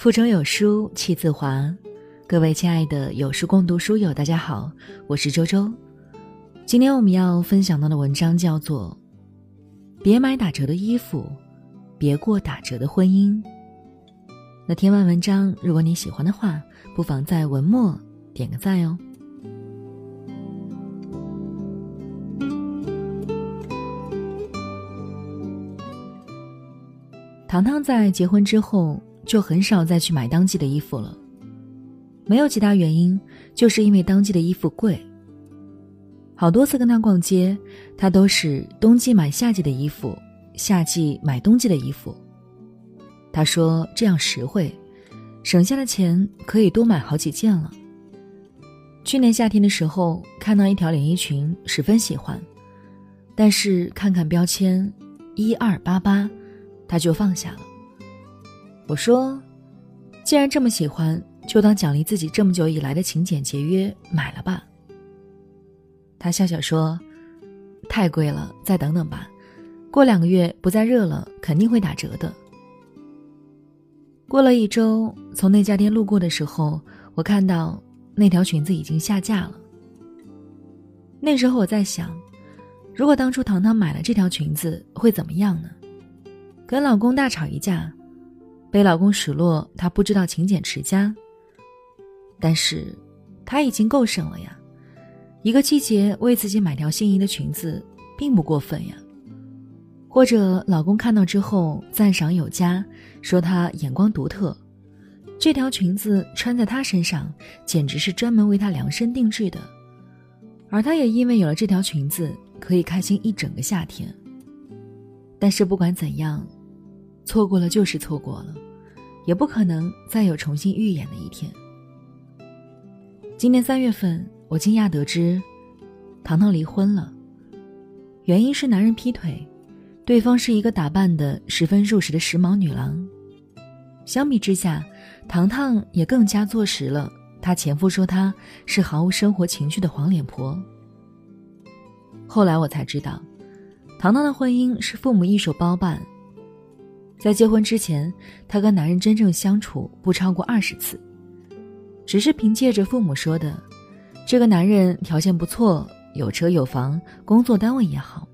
腹中有书气自华，各位亲爱的有书共读书友，大家好，我是周周。今天我们要分享到的文章叫做《别买打折的衣服，别过打折的婚姻》。那听完文章，如果你喜欢的话，不妨在文末点个赞哦。糖糖在结婚之后。就很少再去买当季的衣服了，没有其他原因，就是因为当季的衣服贵。好多次跟他逛街，他都是冬季买夏季的衣服，夏季买冬季的衣服。他说这样实惠，省下的钱可以多买好几件了。去年夏天的时候，看到一条连衣裙，十分喜欢，但是看看标签，一二八八，他就放下了。我说：“既然这么喜欢，就当奖励自己这么久以来的勤俭节约，买了吧。”他笑笑说：“太贵了，再等等吧。过两个月不再热了，肯定会打折的。”过了一周，从那家店路过的时候，我看到那条裙子已经下架了。那时候我在想，如果当初糖糖买了这条裙子，会怎么样呢？跟老公大吵一架。被老公数落，她不知道勤俭持家。但是，她已经够省了呀，一个季节为自己买条心仪的裙子，并不过分呀。或者，老公看到之后赞赏有加，说她眼光独特，这条裙子穿在她身上，简直是专门为她量身定制的。而她也因为有了这条裙子，可以开心一整个夏天。但是不管怎样。错过了就是错过了，也不可能再有重新预演的一天。今年三月份，我惊讶得知，糖糖离婚了，原因是男人劈腿，对方是一个打扮的十分入时的时髦女郎。相比之下，糖糖也更加坐实了她前夫说她是毫无生活情趣的黄脸婆。后来我才知道，糖糖的婚姻是父母一手包办。在结婚之前，她跟男人真正相处不超过二十次，只是凭借着父母说的，这个男人条件不错，有车有房，工作单位也好。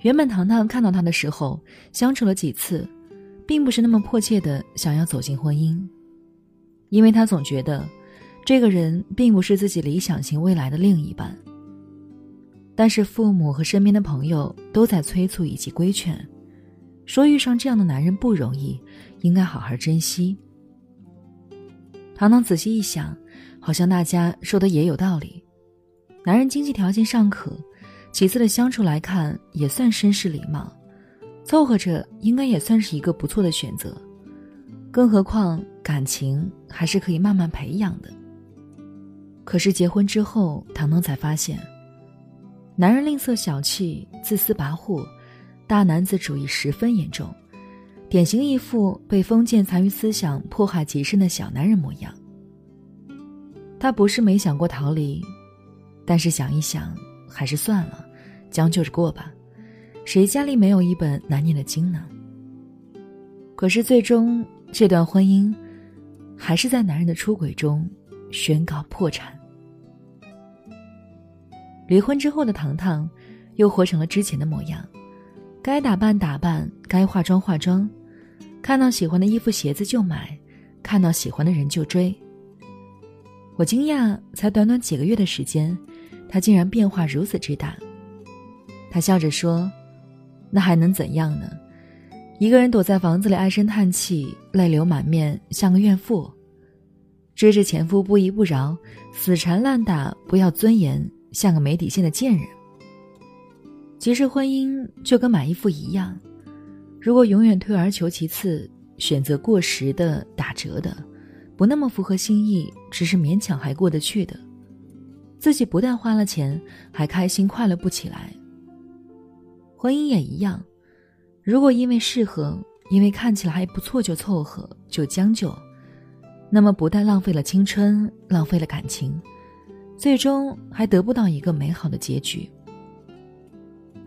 原本糖糖看到他的时候，相处了几次，并不是那么迫切的想要走进婚姻，因为他总觉得，这个人并不是自己理想型未来的另一半。但是父母和身边的朋友都在催促以及规劝。说遇上这样的男人不容易，应该好好珍惜。唐唐仔细一想，好像大家说的也有道理。男人经济条件尚可，其次的相处来看也算绅士礼貌，凑合着应该也算是一个不错的选择。更何况感情还是可以慢慢培养的。可是结婚之后，唐唐才发现，男人吝啬小气、自私跋扈。大男子主义十分严重，典型一副被封建残余思想迫害极深的小男人模样。他不是没想过逃离，但是想一想，还是算了，将就着过吧。谁家里没有一本难念的经呢？可是最终，这段婚姻还是在男人的出轨中宣告破产。离婚之后的糖糖，又活成了之前的模样。该打扮打扮，该化妆化妆，看到喜欢的衣服鞋子就买，看到喜欢的人就追。我惊讶，才短短几个月的时间，他竟然变化如此之大。他笑着说：“那还能怎样呢？一个人躲在房子里唉声叹气，泪流满面，像个怨妇，追着前夫不依不饶，死缠烂打，不要尊严，像个没底线的贱人。”其实婚姻就跟买衣服一样，如果永远退而求其次，选择过时的、打折的，不那么符合心意，只是勉强还过得去的，自己不但花了钱，还开心快乐不起来。婚姻也一样，如果因为适合，因为看起来还不错就凑合就将就，那么不但浪费了青春，浪费了感情，最终还得不到一个美好的结局。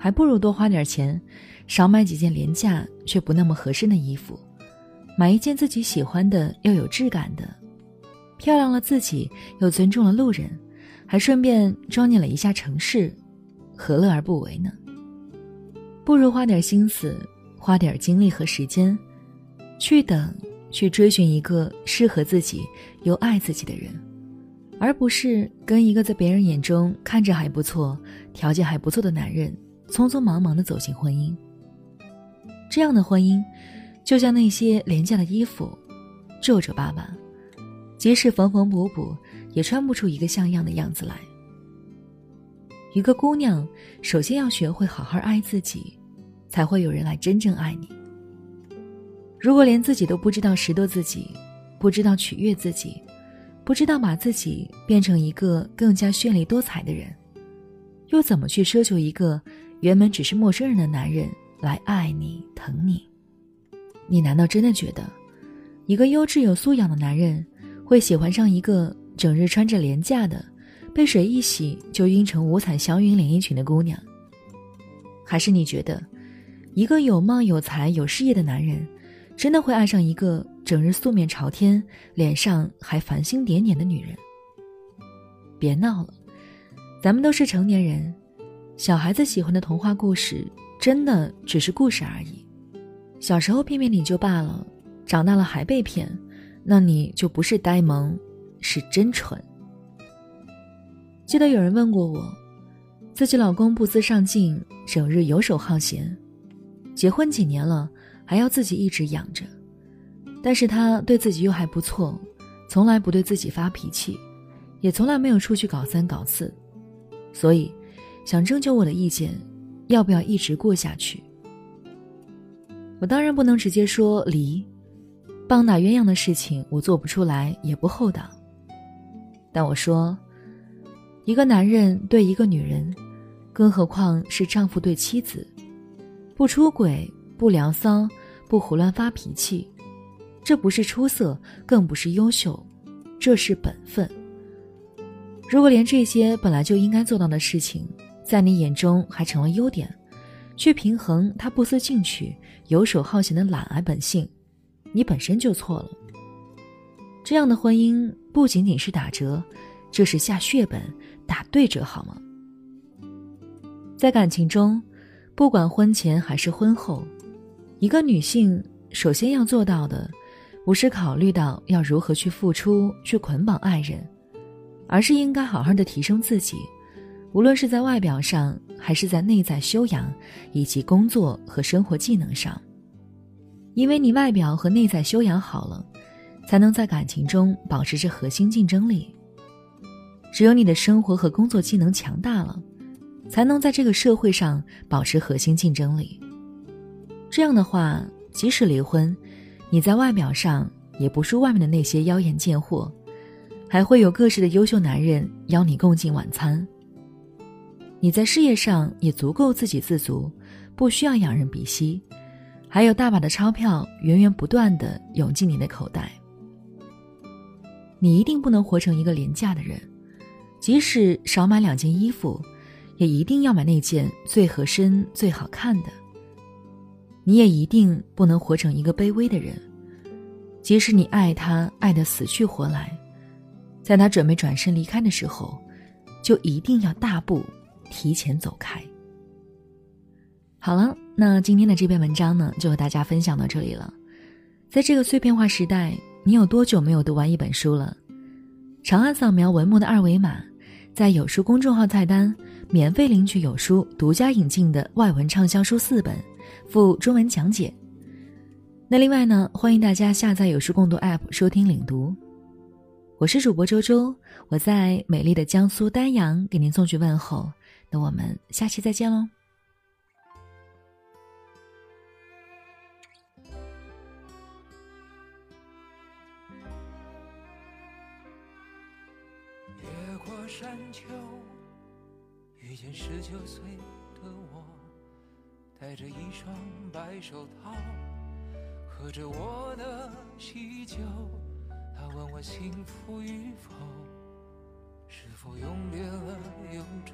还不如多花点钱，少买几件廉价却不那么合身的衣服，买一件自己喜欢的又有质感的，漂亮了自己又尊重了路人，还顺便装点了一下城市，何乐而不为呢？不如花点心思，花点精力和时间，去等，去追寻一个适合自己又爱自己的人，而不是跟一个在别人眼中看着还不错、条件还不错的男人匆匆忙忙的走进婚姻。这样的婚姻，就像那些廉价的衣服，皱皱巴巴，即使缝缝补补，也穿不出一个像样的样子来。一个姑娘，首先要学会好好爱自己，才会有人来真正爱你。如果连自己都不知道拾掇自己，不知道取悦自己，不知道把自己变成一个更加绚丽多彩的人，又怎么去奢求一个原本只是陌生人的男人来爱你、疼你？你难道真的觉得，一个优质有素养的男人会喜欢上一个整日穿着廉价的？被水一洗就晕成五彩祥云连衣裙的姑娘，还是你觉得，一个有貌有才有事业的男人，真的会爱上一个整日素面朝天、脸上还繁星点点的女人？别闹了，咱们都是成年人，小孩子喜欢的童话故事真的只是故事而已。小时候骗骗你就罢了，长大了还被骗，那你就不是呆萌，是真蠢。记得有人问过我，自己老公不思上进，整日游手好闲，结婚几年了还要自己一直养着，但是他对自己又还不错，从来不对自己发脾气，也从来没有出去搞三搞四，所以想征求我的意见，要不要一直过下去？我当然不能直接说离，棒打鸳鸯的事情我做不出来，也不厚道，但我说。一个男人对一个女人，更何况是丈夫对妻子，不出轨、不聊骚、不胡乱发脾气，这不是出色，更不是优秀，这是本分。如果连这些本来就应该做到的事情，在你眼中还成了优点，去平衡他不思进取、游手好闲的懒癌本性，你本身就错了。这样的婚姻不仅仅是打折，这是下血本。打对折好吗？在感情中，不管婚前还是婚后，一个女性首先要做到的，不是考虑到要如何去付出、去捆绑爱人，而是应该好好的提升自己，无论是在外表上，还是在内在修养以及工作和生活技能上。因为你外表和内在修养好了，才能在感情中保持着核心竞争力。只有你的生活和工作技能强大了，才能在这个社会上保持核心竞争力。这样的话，即使离婚，你在外表上也不输外面的那些妖艳贱货，还会有各式的优秀男人邀你共进晚餐。你在事业上也足够自给自足，不需要仰人鼻息，还有大把的钞票源源不断的涌进你的口袋。你一定不能活成一个廉价的人。即使少买两件衣服，也一定要买那件最合身、最好看的。你也一定不能活成一个卑微的人。即使你爱他爱得死去活来，在他准备转身离开的时候，就一定要大步提前走开。好了，那今天的这篇文章呢，就和大家分享到这里了。在这个碎片化时代，你有多久没有读完一本书了？长按扫描文末的二维码。在有书公众号菜单免费领取有书独家引进的外文畅销书四本，附中文讲解。那另外呢，欢迎大家下载有书共读 App 收听领读。我是主播周周，我在美丽的江苏丹阳给您送去问候。我们下期再见喽。越过山丘，遇见十九岁的我，戴着一双白手套，喝着我的喜酒。他问我幸福与否，是否永别了忧愁？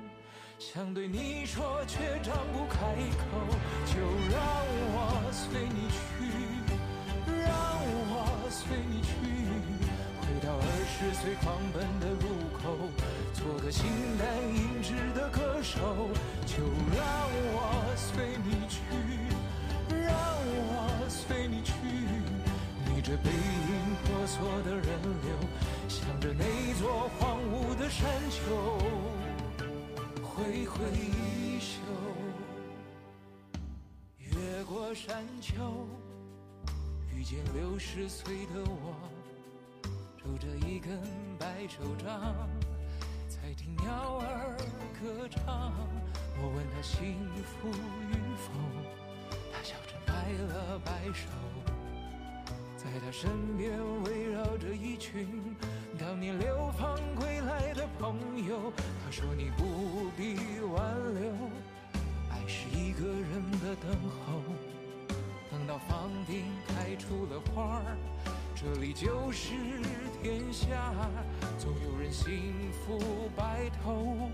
想对你说却张不开口，就让我随你去。让我随你去，回到二十岁狂奔的路口，做个形单影只的歌手。就让我随你去，让我随你去，逆着背影婆娑的人流，向着那座荒芜的山丘，挥挥衣袖，越过山丘。遇见六十岁的我，拄着一根白手杖，在听鸟儿歌唱。我问他幸福与否，他笑着摆了摆手。在他身边围绕着一群当年流放归来的朋友。他说你不必挽留，爱是一个人的等候。等到房顶开出了花儿，这里就是天下。总有人幸福白头，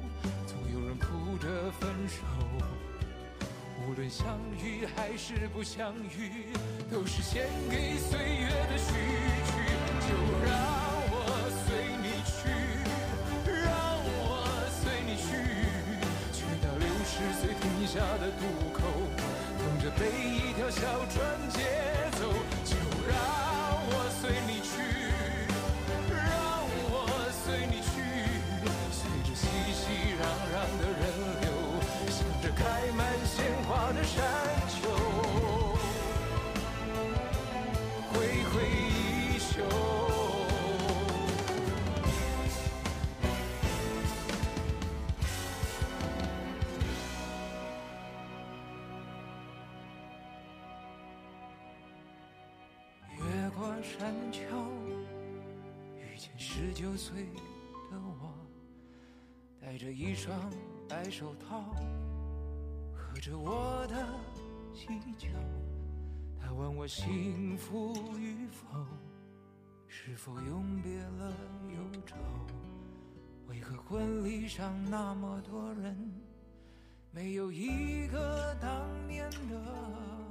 相遇还是不相遇，都是献给岁月的序曲。就让我随你去，让我随你去，去到六十岁停下的渡口。等着被一条小船接山丘遇见十九岁的我，戴着一双白手套，喝着我的喜酒。他问我幸福与否，是否永别了忧愁？为何婚礼上那么多人，没有一个当年的？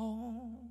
home.